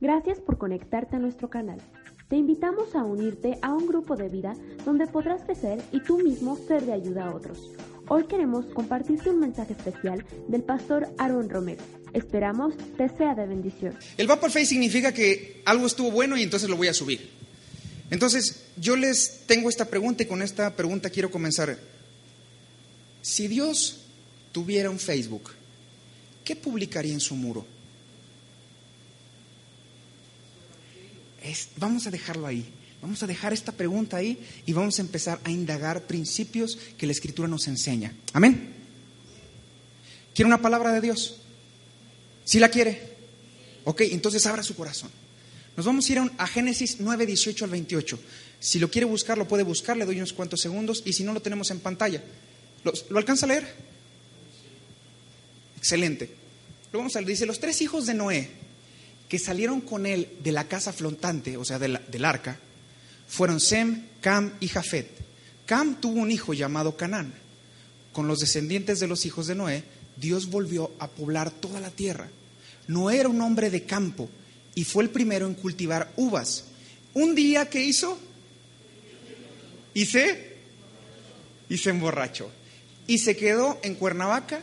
Gracias por conectarte a nuestro canal. Te invitamos a unirte a un grupo de vida donde podrás crecer y tú mismo ser de ayuda a otros. Hoy queremos compartirte un mensaje especial del pastor Aaron Romero. Esperamos te sea de bendición. El va por fe significa que algo estuvo bueno y entonces lo voy a subir. Entonces, yo les tengo esta pregunta y con esta pregunta quiero comenzar. Si Dios tuviera un Facebook, ¿qué publicaría en su muro? Vamos a dejarlo ahí. Vamos a dejar esta pregunta ahí y vamos a empezar a indagar principios que la Escritura nos enseña. Amén. ¿Quiere una palabra de Dios? ¿Sí la quiere? Ok, entonces abra su corazón. Nos vamos a ir a, Génesis 9, 18 al 28. Si lo quiere buscar, lo puede buscar, le doy unos cuantos segundos y si no, lo tenemos en pantalla. ¿Lo, ¿lo alcanza a leer? Excelente. Lo vamos a leer. Dice, los tres hijos de Noé que salieron con él de la casa flotante, o sea, del arca, fueron Sem, Cam y Jafet. Cam tuvo un hijo llamado Canán. Con los descendientes de los hijos de Noé, Dios volvió a poblar toda la tierra. Noé era un hombre de campo y fue el primero en cultivar uvas. Un día, ¿qué hizo? Y se, y se emborrachó. Y se quedó en Cuernavaca,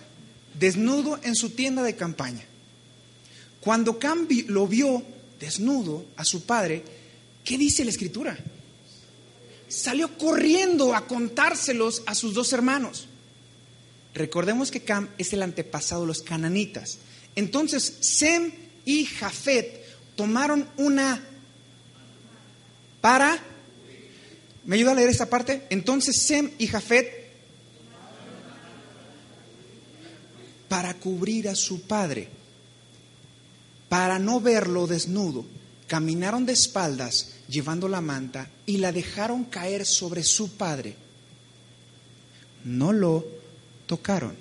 desnudo en su tienda de campaña. Cuando Cam lo vio desnudo a su padre, ¿qué dice la escritura? Salió corriendo a contárselos a sus dos hermanos. Recordemos que Cam es el antepasado de los cananitas. Entonces, Sem y Jafet tomaron una para... ¿Me ayuda a leer esta parte? Entonces Sem y Jafet para cubrir a su padre para no verlo desnudo, caminaron de espaldas llevando la manta y la dejaron caer sobre su padre. No lo tocaron,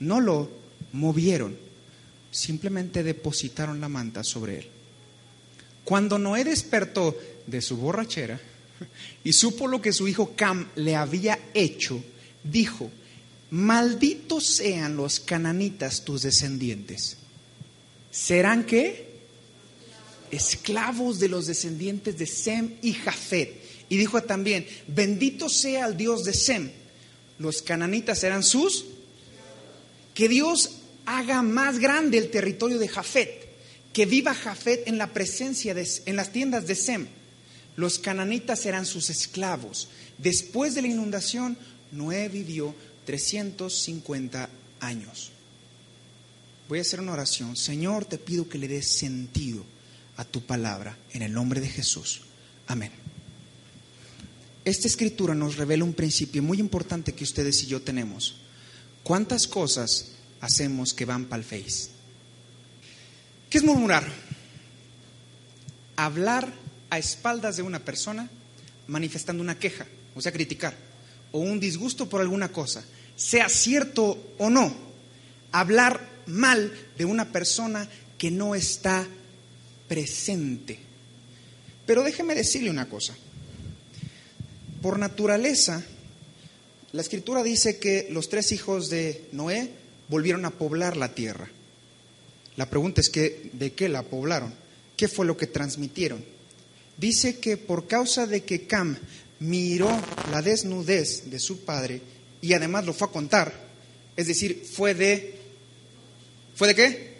no lo movieron, simplemente depositaron la manta sobre él. Cuando Noé despertó de su borrachera y supo lo que su hijo Cam le había hecho, dijo, malditos sean los cananitas tus descendientes serán qué? Esclavos de los descendientes de Sem y Jafet. Y dijo también, bendito sea el Dios de Sem. Los cananitas serán sus. Que Dios haga más grande el territorio de Jafet. Que viva Jafet en la presencia de, en las tiendas de Sem. Los cananitas serán sus esclavos. Después de la inundación, Noé vivió 350 años. Voy a hacer una oración. Señor, te pido que le des sentido a tu palabra en el nombre de Jesús. Amén. Esta escritura nos revela un principio muy importante que ustedes y yo tenemos. ¿Cuántas cosas hacemos que van para el face? ¿Qué es murmurar? Hablar a espaldas de una persona manifestando una queja, o sea, criticar, o un disgusto por alguna cosa, sea cierto o no. Hablar mal de una persona que no está presente. Pero déjeme decirle una cosa. Por naturaleza, la escritura dice que los tres hijos de Noé volvieron a poblar la tierra. La pregunta es que, ¿de qué la poblaron? ¿Qué fue lo que transmitieron? Dice que por causa de que Cam miró la desnudez de su padre y además lo fue a contar, es decir, fue de ¿Fue de qué?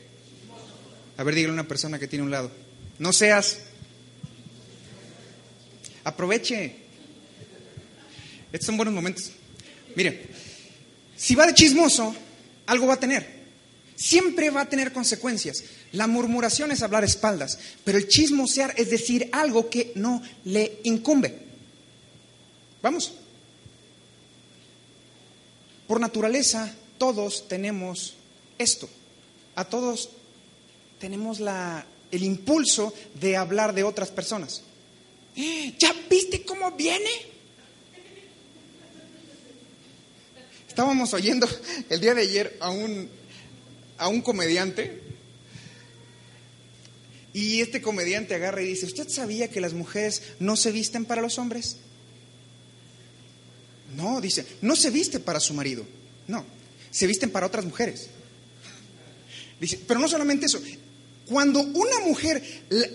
A ver, dígale a una persona que tiene un lado. No seas. Aproveche. Estos son buenos momentos. Mire, si va de chismoso, algo va a tener. Siempre va a tener consecuencias. La murmuración es hablar espaldas, pero el chismosear es decir algo que no le incumbe. Vamos. Por naturaleza, todos tenemos esto a todos tenemos la, el impulso de hablar de otras personas. ¡Eh! ¿Ya viste cómo viene? Estábamos oyendo el día de ayer a un, a un comediante y este comediante agarra y dice, ¿usted sabía que las mujeres no se visten para los hombres? No, dice, no se viste para su marido, no, se visten para otras mujeres. Dice, pero no solamente eso, Cuando una mujer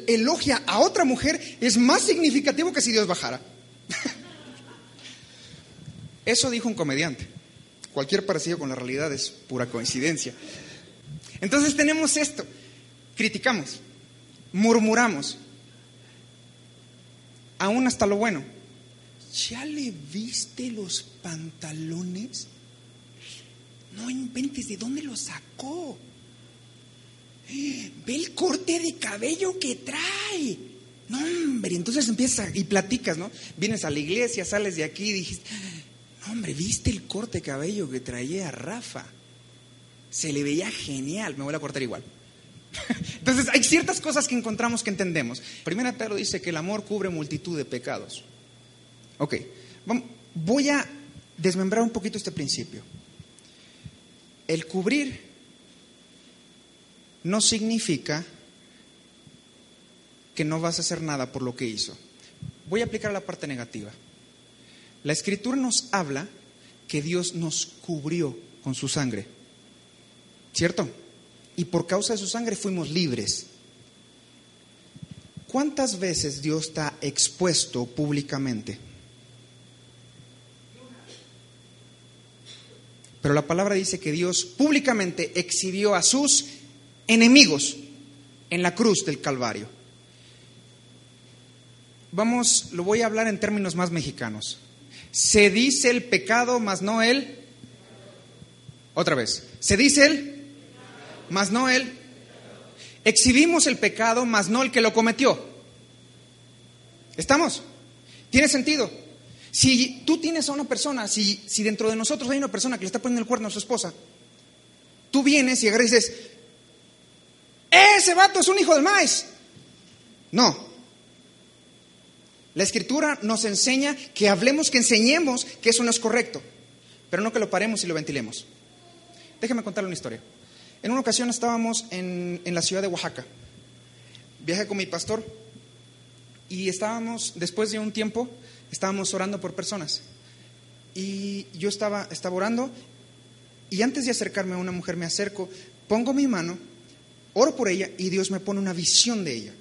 elogia a otra mujer es más significativo que si Dios bajara. Eso dijo un comediante. Cualquier parecido con la realidad es pura coincidencia. Entonces tenemos esto. Criticamos, murmuramos, aún hasta lo bueno. ¿Ya le viste los pantalones? No inventes de dónde los sacó. Ve el corte de cabello que trae. No, hombre, entonces empiezas y platicas, ¿no? Vienes a la iglesia, sales de aquí y dijiste, no, hombre, ¿viste el corte de cabello que traía Rafa? Se le veía genial, me voy a cortar igual. Entonces hay ciertas cosas que encontramos que entendemos. Primera Pedro dice que el amor cubre multitud de pecados. Ok, voy a desmembrar un poquito este principio. El cubrir no significa que no vas a hacer nada por lo que hizo. Voy a aplicar la parte negativa. La escritura nos habla que Dios nos cubrió con su sangre. ¿Cierto? Y por causa de su sangre fuimos libres. ¿Cuántas veces Dios está expuesto públicamente? Pero la palabra dice que Dios públicamente exhibió a sus enemigos en la cruz del Calvario. Vamos, lo voy a hablar en términos más mexicanos. Se dice el pecado, mas no él. Otra vez. Se dice el, mas no él. Exhibimos el pecado, mas no el que lo cometió. ¿Estamos? ¿Tiene sentido? Si tú tienes a una persona, si, si dentro de nosotros hay una persona que le está poniendo el cuerno a su esposa, tú vienes y agarras dices, ese vato es un hijo del maíz. No. La escritura nos enseña que hablemos, que enseñemos que eso no es correcto, pero no que lo paremos y lo ventilemos. Déjeme contarle una historia. En una ocasión estábamos en, en la ciudad de Oaxaca. Viajé con mi pastor y estábamos, después de un tiempo, estábamos orando por personas. Y yo estaba, estaba orando y antes de acercarme a una mujer me acerco, pongo mi mano, oro por ella y Dios me pone una visión de ella.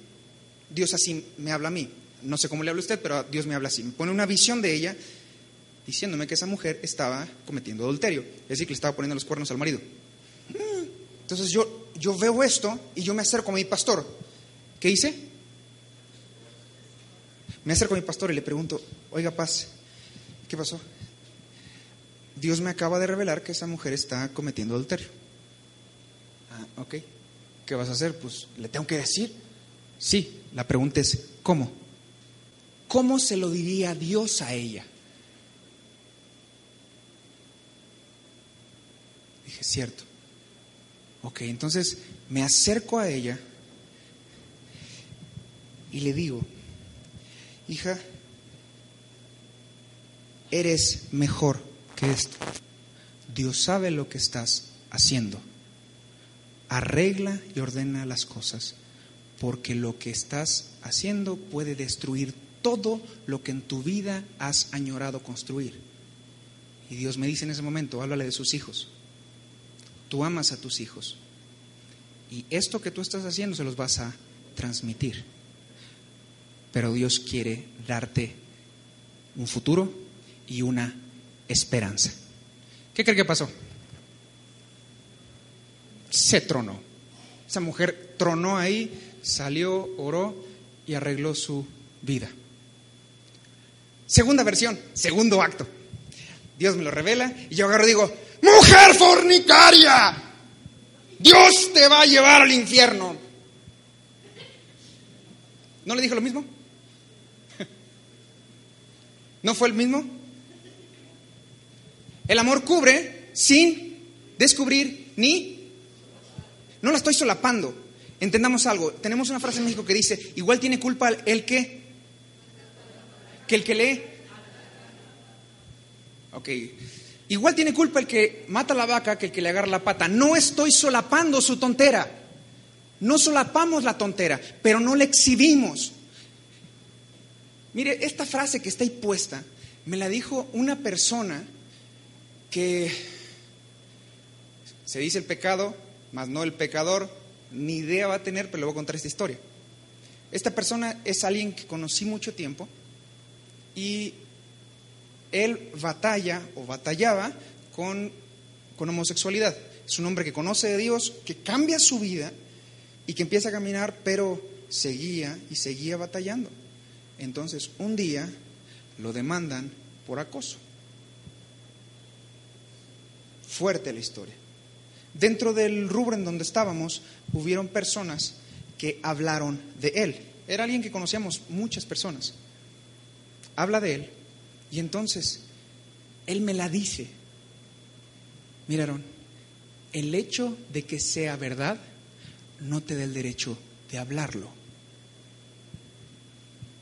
Dios así me habla a mí. No sé cómo le habla usted, pero Dios me habla así. Me pone una visión de ella diciéndome que esa mujer estaba cometiendo adulterio, es decir, que le estaba poniendo los cuernos al marido. Entonces yo, yo veo esto y yo me acerco a mi pastor. ¿Qué hice? Me acerco a mi pastor y le pregunto, oiga, paz, ¿qué pasó? Dios me acaba de revelar que esa mujer está cometiendo adulterio. Ah, ok. ¿Qué vas a hacer? Pues le tengo que decir. Sí, la pregunta es, ¿cómo? ¿Cómo se lo diría Dios a ella? Dije, cierto. Ok, entonces me acerco a ella y le digo, hija, eres mejor que esto. Dios sabe lo que estás haciendo. Arregla y ordena las cosas, porque lo que estás haciendo puede destruir todo lo que en tu vida has añorado construir. Y Dios me dice en ese momento, háblale de sus hijos. Tú amas a tus hijos. Y esto que tú estás haciendo se los vas a transmitir pero Dios quiere darte un futuro y una esperanza. ¿Qué cree que pasó? Se tronó. Esa mujer tronó ahí, salió, oró y arregló su vida. Segunda versión, segundo acto. Dios me lo revela y yo agarro y digo, mujer fornicaria, Dios te va a llevar al infierno. ¿No le dijo lo mismo? ¿No fue el mismo? El amor cubre sin descubrir ni... No la estoy solapando. Entendamos algo. Tenemos una frase en México que dice, igual tiene culpa el que... Que el que lee. Ok. Igual tiene culpa el que mata la vaca que el que le agarra la pata. No estoy solapando su tontera. No solapamos la tontera, pero no la exhibimos. Mire, esta frase que está ahí puesta me la dijo una persona que se dice el pecado, mas no el pecador, ni idea va a tener, pero le voy a contar esta historia. Esta persona es alguien que conocí mucho tiempo y él batalla o batallaba con, con homosexualidad. Es un hombre que conoce de Dios, que cambia su vida y que empieza a caminar, pero seguía y seguía batallando. Entonces, un día lo demandan por acoso. Fuerte la historia. Dentro del rubro en donde estábamos, hubieron personas que hablaron de él. Era alguien que conocíamos muchas personas. Habla de él y entonces él me la dice. Miraron, el hecho de que sea verdad no te da el derecho de hablarlo.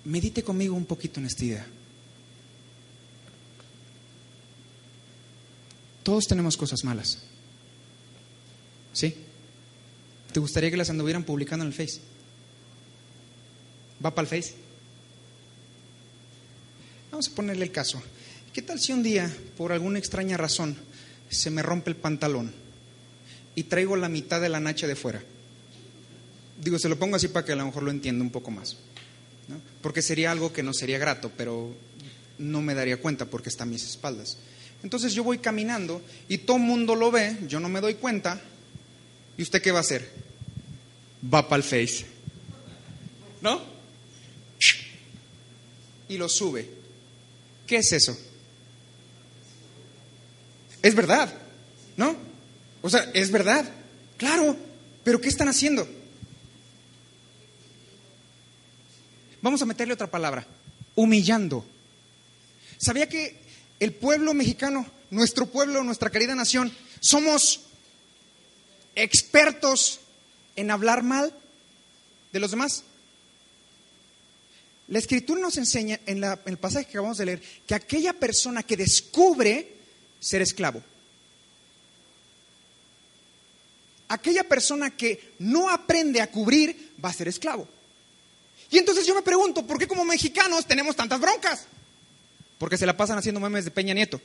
Medite conmigo un poquito en esta idea. Todos tenemos cosas malas. ¿Sí? ¿Te gustaría que las anduvieran publicando en el Face? ¿Va para el Face? Vamos a ponerle el caso. ¿Qué tal si un día, por alguna extraña razón, se me rompe el pantalón y traigo la mitad de la nacha de fuera? Digo, se lo pongo así para que a lo mejor lo entienda un poco más. Porque sería algo que no sería grato, pero no me daría cuenta porque está a mis espaldas. Entonces yo voy caminando y todo el mundo lo ve, yo no me doy cuenta. ¿Y usted qué va a hacer? Va para el face. ¿No? Y lo sube. ¿Qué es eso? Es verdad, ¿no? O sea, es verdad. Claro, pero ¿qué están haciendo? Vamos a meterle otra palabra. Humillando. ¿Sabía que el pueblo mexicano, nuestro pueblo, nuestra querida nación, somos expertos en hablar mal de los demás. La escritura nos enseña en, el pasaje que acabamos de leer que aquella persona que descubre ser esclavo, aquella persona que no aprende a cubrir va a ser esclavo. Y entonces yo me pregunto, ¿por qué como mexicanos tenemos tantas broncas? Porque se la pasan haciendo memes de Peña Nieto.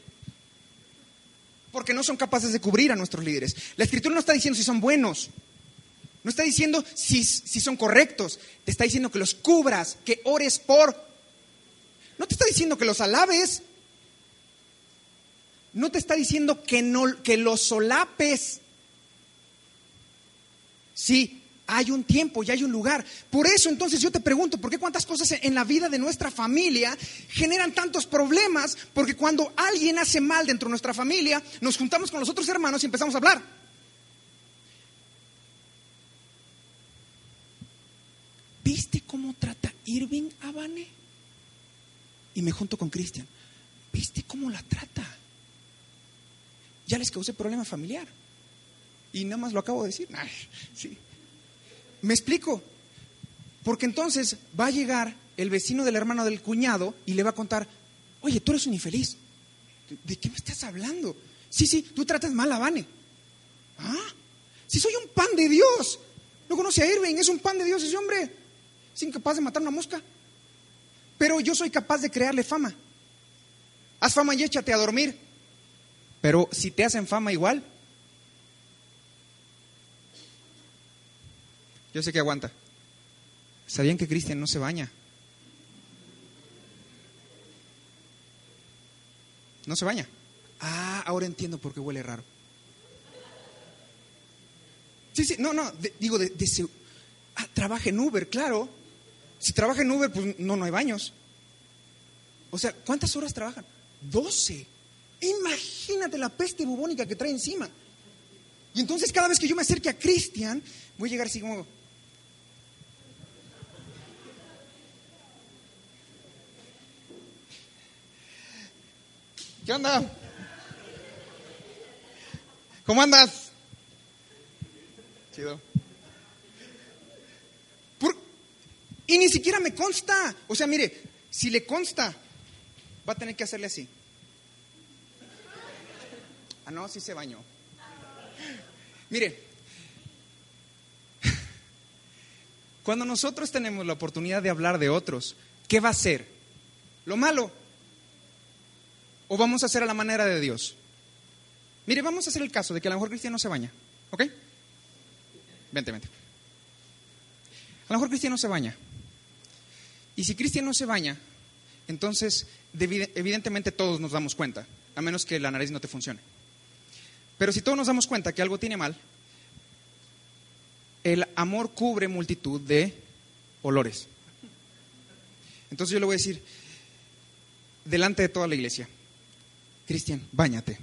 Porque no son capaces de cubrir a nuestros líderes. La escritura no está diciendo si son buenos. No está diciendo si, si son correctos. Te está diciendo que los cubras, que ores por. No te está diciendo que los alabes. No te está diciendo que, no, que los solapes. Sí, hay un tiempo y hay un lugar. Por eso entonces yo te pregunto, ¿por qué cuántas cosas en la vida de nuestra familia generan tantos problemas? Porque cuando alguien hace mal dentro de nuestra familia, nos juntamos con los otros hermanos y empezamos a hablar. ¿Viste cómo trata Irving a Vane? Y me junto con Cristian. ¿Viste cómo la trata? Ya les causé problema familiar. Y nada más lo acabo de decir. sí. ¿Me explico? Porque entonces va a llegar el vecino del hermano del cuñado y le va a contar, oye, tú eres un infeliz. ¿De qué me estás hablando? Sí, sí, tú tratas mal a Vane. ¿Ah? Si soy un pan de Dios. No conoce a Irving, es un pan de Dios ese hombre. Es incapaz de matar una mosca. Pero yo soy capaz de crearle fama. Haz fama y échate a dormir. Pero si te hacen fama igual, Yo sé que aguanta. ¿Sabían que Cristian no se baña? No se baña. Ah, ahora entiendo por qué huele raro. Sí, sí, no, no, digo, de, ah, trabaja en Uber, claro. Si trabaja en Uber, pues no, no hay baños. O sea, ¿cuántas horas trabajan? Doce. Imagínate la peste bubónica que trae encima. Y entonces cada vez que yo me acerque a Cristian, voy a llegar así como, ¿Qué onda? ¿Cómo andas? Chido. Y ni siquiera me consta. O sea, mire, si le consta, va a tener que hacerle así. Ah, no, sí se bañó. Mire, cuando nosotros tenemos la oportunidad de hablar de otros, ¿qué va a hacer? Lo malo ¿O vamos a hacer a la manera de Dios? Mire, vamos a hacer el caso de que a lo mejor Cristian no se baña. ¿Ok? Vente, vente. A lo mejor Cristian no se baña. Y si Cristian no se baña, entonces evidentemente todos nos damos cuenta, a menos que la nariz no te funcione. Pero si todos nos damos cuenta que algo tiene mal, el amor cubre multitud de olores. Entonces yo le voy a decir, delante de toda la iglesia, Cristian, báñate.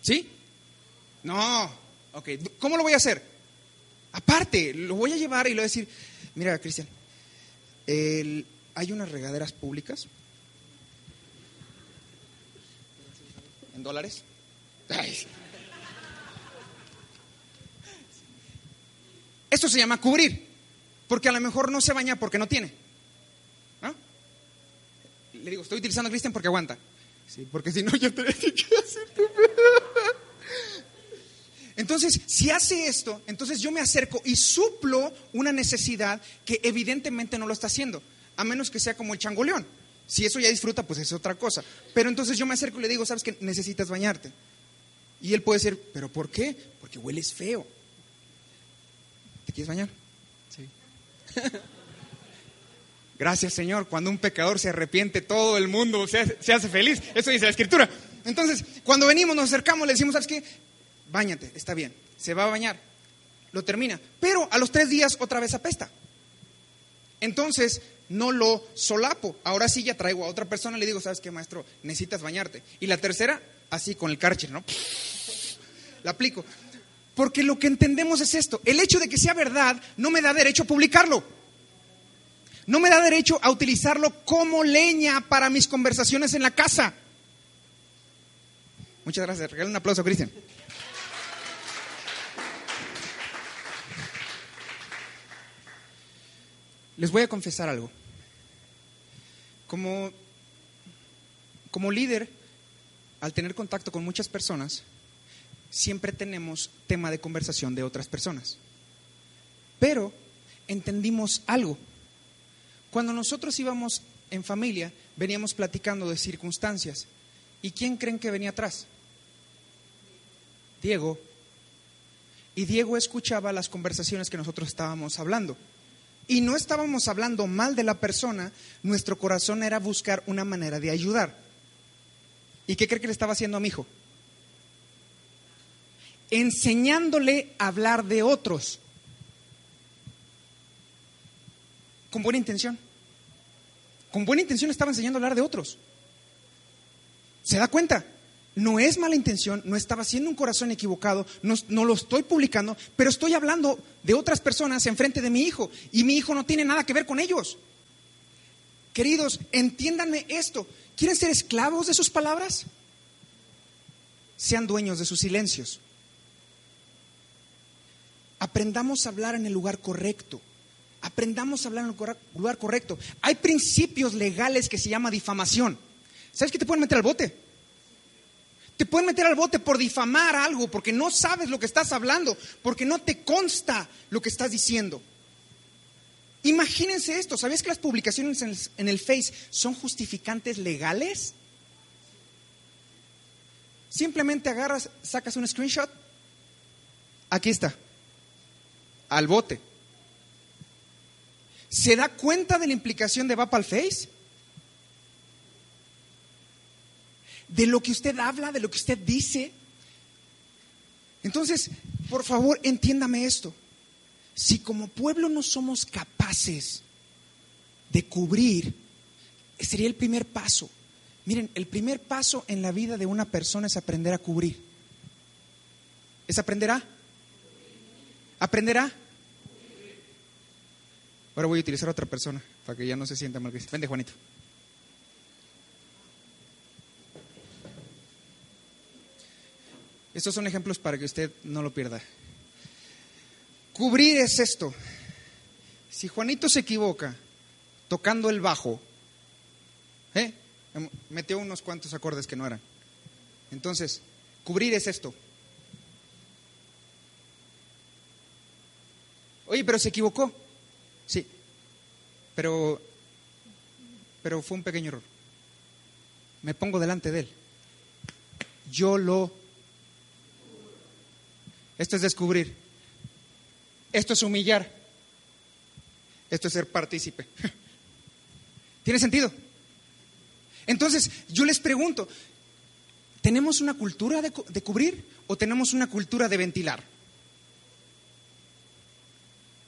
¿Sí? No. Ok, ¿cómo lo voy a hacer? Aparte, lo voy a llevar y le voy a decir, mira, Cristian, hay unas regaderas públicas en dólares. Esto se llama cubrir, porque a lo mejor no se baña porque no tiene. Le digo, estoy utilizando a Cristian porque aguanta. Sí, porque si no yo tendría que hacerte. Entonces, si hace esto, entonces yo me acerco y suplo una necesidad que evidentemente no lo está haciendo, a menos que sea como el changoleón. Si eso ya disfruta, pues es otra cosa. Pero entonces yo me acerco y le digo, sabes que necesitas bañarte. Y él puede decir, ¿pero por qué? Porque hueles feo. ¿Te quieres bañar? Sí. Gracias, Señor. Cuando un pecador se arrepiente, todo el mundo se hace, se hace feliz. Eso dice la Escritura. Entonces, cuando venimos, nos acercamos, le decimos, ¿sabes qué? Báñate, está bien. Se va a bañar. Lo termina. Pero a los tres días otra vez apesta. Entonces, no lo solapo. Ahora sí ya traigo a otra persona y le digo, ¿sabes qué, maestro? Necesitas bañarte. Y la tercera, así con el cárcher, ¿no? La aplico. Porque lo que entendemos es esto. El hecho de que sea verdad no me da derecho a publicarlo. No me da derecho a utilizarlo como leña para mis conversaciones en la casa. Muchas gracias. Regale un aplauso, Cristian. Les voy a confesar algo. Como, como líder, al tener contacto con muchas personas, siempre tenemos tema de conversación de otras personas. Pero entendimos algo. Cuando nosotros íbamos en familia, veníamos platicando de circunstancias. ¿Y quién creen que venía atrás? Diego. Y Diego escuchaba las conversaciones que nosotros estábamos hablando y no estábamos hablando mal de la persona, nuestro corazón era buscar una manera de ayudar. ¿Y qué cree que le estaba haciendo a mi hijo? Enseñándole a hablar de otros. Con buena intención. Con buena intención estaba enseñando a hablar de otros. ¿Se da cuenta? no es mala intención, no estaba haciendo un corazón equivocado, no, lo estoy publicando, pero estoy hablando de otras personas enfrente de mi hijo y mi hijo no tiene nada que ver con ellos. Queridos, entiéndanme esto. ¿Quieren ser esclavos de sus palabras? Sean dueños de sus silencios. Aprendamos a hablar en el lugar correcto. Aprendamos a hablar en el lugar correcto. Hay principios legales que se llama difamación. ¿Sabes que te pueden meter al bote? Te pueden meter al bote por difamar algo, porque no sabes lo que estás hablando, porque no te consta lo que estás diciendo. Imagínense esto, ¿sabías que las publicaciones en el, Face son justificantes legales? Simplemente agarras, sacas un screenshot, aquí está, al bote. ¿Se da cuenta de la implicación de va para el Face? de lo que usted habla, de lo que usted dice. Entonces, por favor, entiéndame esto. Si como pueblo no somos capaces de cubrir, sería el primer paso. Miren, el primer paso en la vida de una persona es aprender a cubrir. ¿Es aprender a? ¿Aprenderá? Ahora voy a utilizar a otra persona para que ya no se sienta mal. Vende, Juanito. Estos son ejemplos para que usted no lo pierda. Cubrir es esto. Si Juanito se equivoca tocando el bajo, ¿eh? metió unos cuantos acordes que no eran. Entonces, cubrir es esto. Oye, pero se equivocó. Sí, pero, pero fue un pequeño error. Me pongo delante de él. Yo lo esto es descubrir. Esto es humillar. Esto es ser partícipe. ¿Tiene sentido? Entonces, yo les pregunto, ¿tenemos una cultura de, de cubrir o tenemos una cultura de ventilar?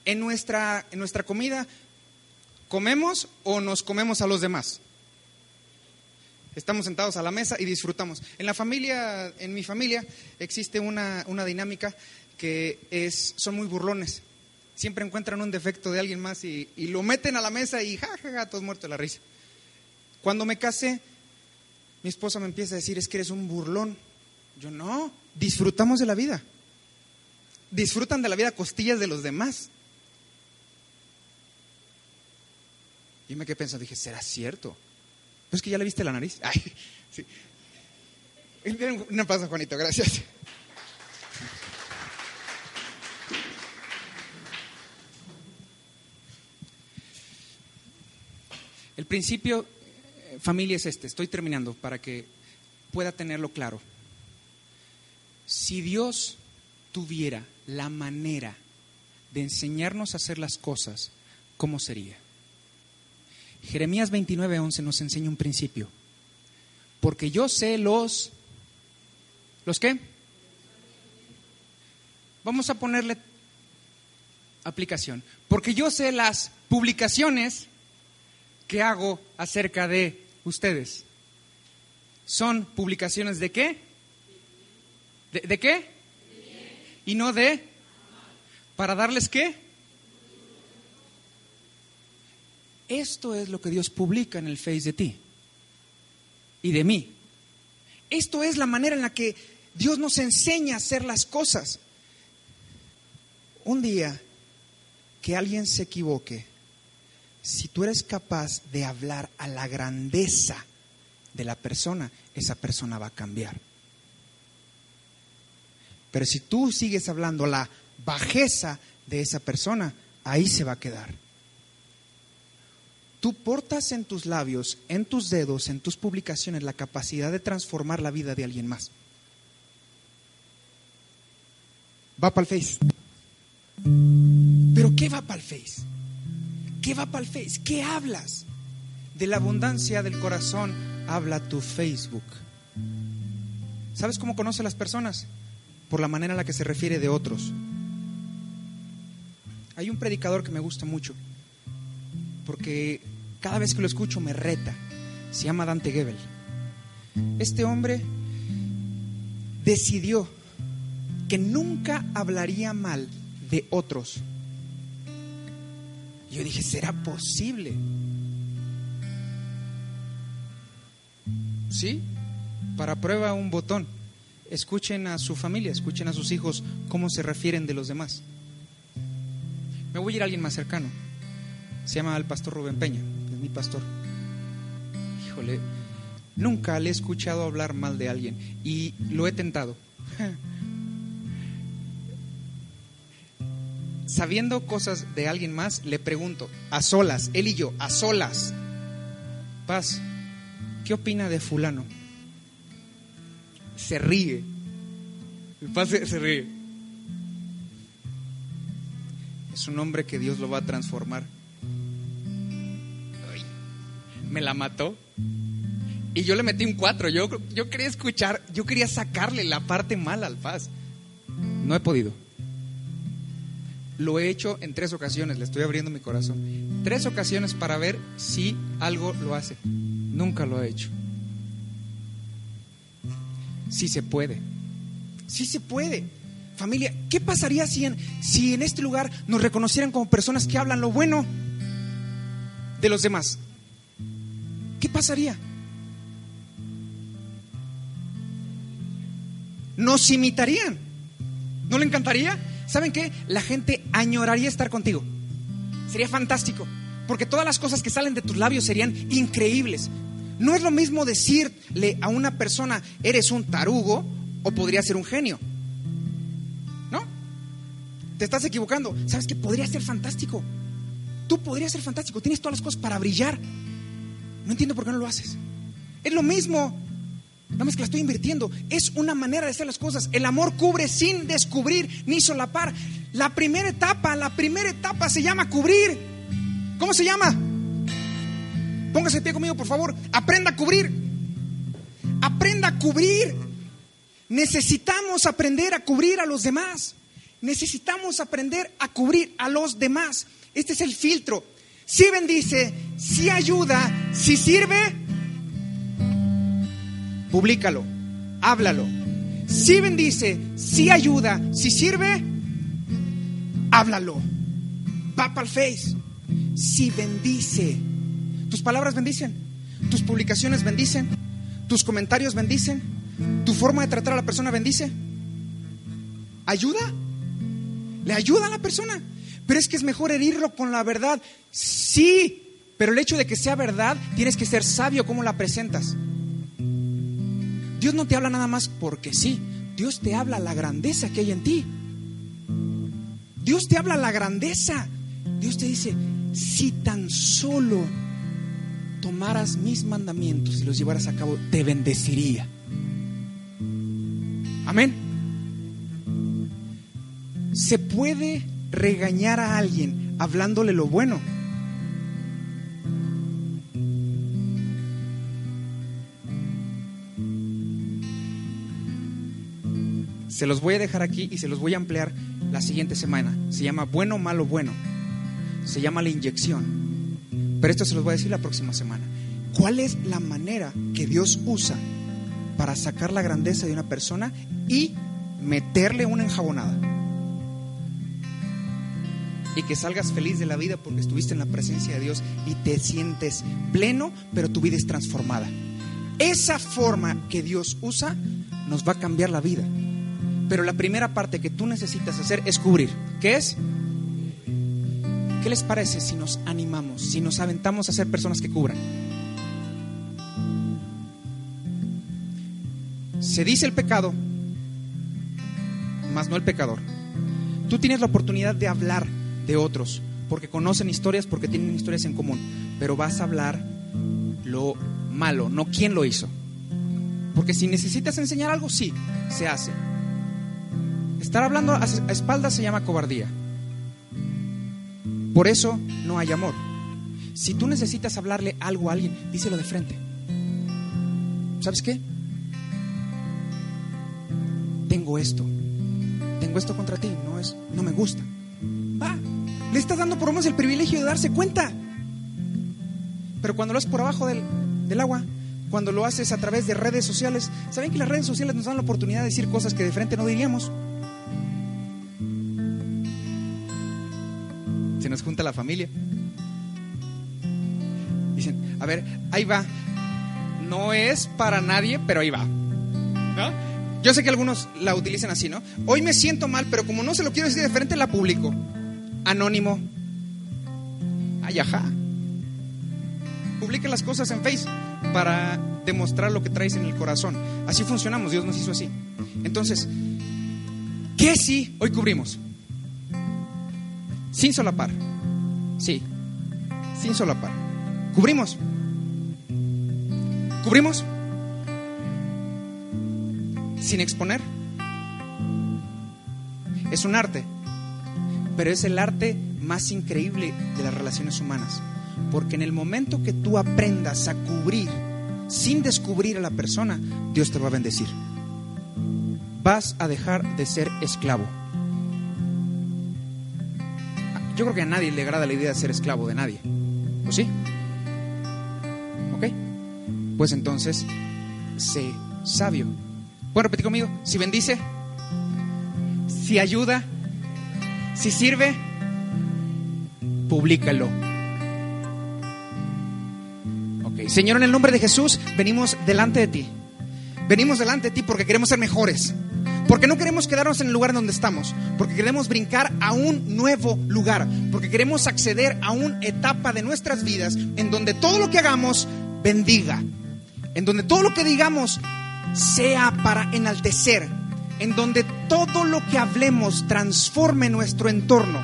En nuestra, en nuestra comida, ¿comemos o nos comemos a los demás? Estamos sentados a la mesa y disfrutamos. En la familia, en mi familia, existe una, una dinámica que es, son muy burlones. Siempre encuentran un defecto de alguien más y, y lo meten a la mesa y jajaja, ja, ja, todos muertos de la risa. Cuando me casé, mi esposa me empieza a decir, es que eres un burlón. Yo no, disfrutamos de la vida. Disfrutan de la vida a costillas de los demás. Y me quedé pensando, dije, ¿será cierto? ¿No es que ya le viste la nariz? Ay, sí. No pasa, Juanito, gracias. El principio, eh, familia, es este. Estoy terminando para que pueda tenerlo claro. Si Dios tuviera la manera de enseñarnos a hacer las cosas, ¿cómo sería? Jeremías 29:11 nos enseña un principio. Porque yo sé los... ¿Los qué? Vamos a ponerle aplicación. Porque yo sé las publicaciones que hago acerca de ustedes. ¿Son publicaciones de qué? ¿De, de qué? Y no de... ¿Para darles qué? Esto es lo que Dios publica en el Face de ti y de mí. Esto es la manera en la que Dios nos enseña a hacer las cosas. Un día que alguien se equivoque, si tú eres capaz de hablar a la grandeza de la persona, esa persona va a cambiar. Pero si tú sigues hablando la bajeza de esa persona, ahí se va a quedar. Tú portas en tus labios, en tus dedos, en tus publicaciones la capacidad de transformar la vida de alguien más. Va para el Face. Pero ¿qué va para el Face? ¿Qué va para el Face? ¿Qué hablas? De la abundancia del corazón habla tu Facebook. ¿Sabes cómo conoce a las personas? Por la manera en la que se refiere de otros. Hay un predicador que me gusta mucho, porque cada vez que lo escucho me reta. Se llama Dante Gebel. Este hombre decidió que nunca hablaría mal de otros. Yo dije, ¿será posible? ¿Sí? Para prueba un botón. Escuchen a su familia, escuchen a sus hijos cómo se refieren de los demás. Me voy a ir a alguien más cercano. Se llama el pastor Rubén Peña mi pastor. Híjole, nunca le he escuchado hablar mal de alguien y lo he tentado. Sabiendo cosas de alguien más, le pregunto, a solas, él y yo, a solas, Paz, ¿qué opina de fulano? Se ríe. Paz se ríe. Es un hombre que Dios lo va a transformar me la mató. Y yo le metí un 4. Yo, yo quería escuchar, yo quería sacarle la parte mala al Paz. No he podido. Lo he hecho en tres ocasiones, le estoy abriendo mi corazón. Tres ocasiones para ver si algo lo hace. Nunca lo ha hecho. Sí se puede. Sí se puede. Familia, ¿qué pasaría si en, si en este lugar nos reconocieran como personas que hablan lo bueno de los demás? ¿Qué pasaría? Nos imitarían. ¿No le encantaría? ¿Saben qué? La gente añoraría estar contigo. Sería fantástico. Porque todas las cosas que salen de tus labios serían increíbles. No es lo mismo decirle a una persona, eres un tarugo o podría ser un genio. ¿No? Te estás equivocando. ¿Sabes qué? Podría ser fantástico. Tú podrías ser fantástico. Tienes todas las cosas para brillar. No entiendo por qué no lo haces. Es lo mismo. Nada más que la estoy invirtiendo. Es una manera de hacer las cosas. El amor cubre sin descubrir ni solapar. La primera etapa, la primera etapa se llama cubrir. ¿Cómo se llama? Póngase de pie conmigo, por favor. Aprenda a cubrir. Aprenda a cubrir. Necesitamos aprender a cubrir a los demás. Necesitamos aprender a cubrir a los demás. Este es el filtro. Si bendice, si ayuda, si sirve, públicalo, háblalo. Si bendice, si ayuda, si sirve, háblalo. Va para el face. Si bendice, tus palabras bendicen, tus publicaciones bendicen, tus comentarios bendicen, tu forma de tratar a la persona bendice. ¿Ayuda? ¿Le ayuda a la persona? Pero es que es mejor herirlo con la verdad. Sí, pero el hecho de que sea verdad, tienes que ser sabio cómo la presentas. Dios no te habla nada más porque sí. Dios te habla la grandeza que hay en ti. Dios te habla la grandeza. Dios te dice, si tan solo tomaras mis mandamientos y los llevaras a cabo, te bendeciría. Amén. Se puede regañar a alguien hablándole lo bueno. Se los voy a dejar aquí y se los voy a ampliar la siguiente semana. Se llama bueno, malo, bueno. Se llama la inyección. Pero esto se los voy a decir la próxima semana. ¿Cuál es la manera que Dios usa para sacar la grandeza de una persona y meterle una enjabonada? Y que salgas feliz de la vida porque estuviste en la presencia de Dios y te sientes pleno, pero tu vida es transformada. Esa forma que Dios usa nos va a cambiar la vida. Pero la primera parte que tú necesitas hacer es cubrir. ¿Qué es? ¿Qué les parece si nos animamos, si nos aventamos a ser personas que cubran? Se dice el pecado, más no el pecador. Tú tienes la oportunidad de hablar de otros, porque conocen historias, porque tienen historias en común, pero vas a hablar lo malo, no quién lo hizo. Porque si necesitas enseñar algo, sí, se hace. Estar hablando a espaldas se llama cobardía. Por eso no hay amor. Si tú necesitas hablarle algo a alguien, díselo de frente. ¿Sabes qué? Tengo esto. Tengo esto contra ti. No es, no me gusta. Va. Le estás dando por lo el privilegio de darse cuenta. Pero cuando lo haces por abajo del, del agua, cuando lo haces a través de redes sociales, ¿saben que las redes sociales nos dan la oportunidad de decir cosas que de frente no diríamos? Se nos junta la familia. Dicen, a ver, ahí va. No es para nadie, pero ahí va. Yo sé que algunos la utilizan así, ¿no? Hoy me siento mal, pero como no se lo quiero decir de frente, la publico. Anónimo. Ay, ajá. Publica las cosas en Face para demostrar lo que traes en el corazón. Así funcionamos, Dios nos hizo así. Entonces, ¿qué sí hoy cubrimos? Sin solapar. Sí, sin solapar. ¿Cubrimos? ¿Cubrimos? Sin exponer. Es un arte, pero es el arte más increíble de las relaciones humanas. Porque en el momento que tú aprendas a cubrir sin descubrir a la persona, Dios te va a bendecir. Vas a dejar de ser esclavo. Yo creo que a nadie le agrada la idea de ser esclavo de nadie. ¿O sí? ¿Ok? Pues entonces, sé sabio. ¿Puedo repetir conmigo? Si bendice, si ayuda, si sirve, públicalo. Ok, Señor, en el nombre de Jesús, venimos delante de ti. Venimos delante de ti porque queremos ser mejores. Porque no queremos quedarnos en el lugar donde estamos, porque queremos brincar a un nuevo lugar, porque queremos acceder a una etapa de nuestras vidas en donde todo lo que hagamos bendiga, en donde todo lo que digamos sea para enaltecer, en donde todo lo que hablemos transforme nuestro entorno,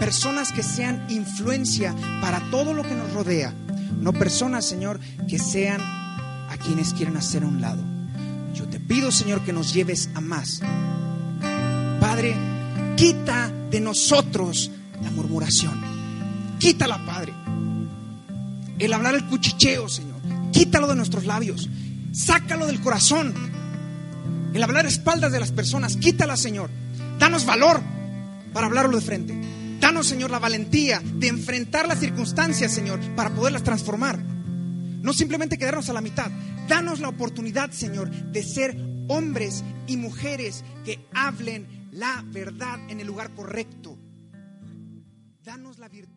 personas que sean influencia para todo lo que nos rodea, no personas, Señor, que sean a quienes quieren hacer a un lado. Yo te pido, Señor, que nos lleves a más. Padre, quita de nosotros la murmuración. Quítala, Padre. El hablar el cuchicheo, Señor. Quítalo de nuestros labios. Sácalo del corazón. El hablar espaldas de las personas. Quítala, Señor. Danos valor para hablarlo de frente. Danos, Señor, la valentía de enfrentar las circunstancias, Señor, para poderlas transformar. No simplemente quedarnos a la mitad. Danos la oportunidad, Señor, de ser hombres y mujeres que hablen la verdad en el lugar correcto. Danos la virtud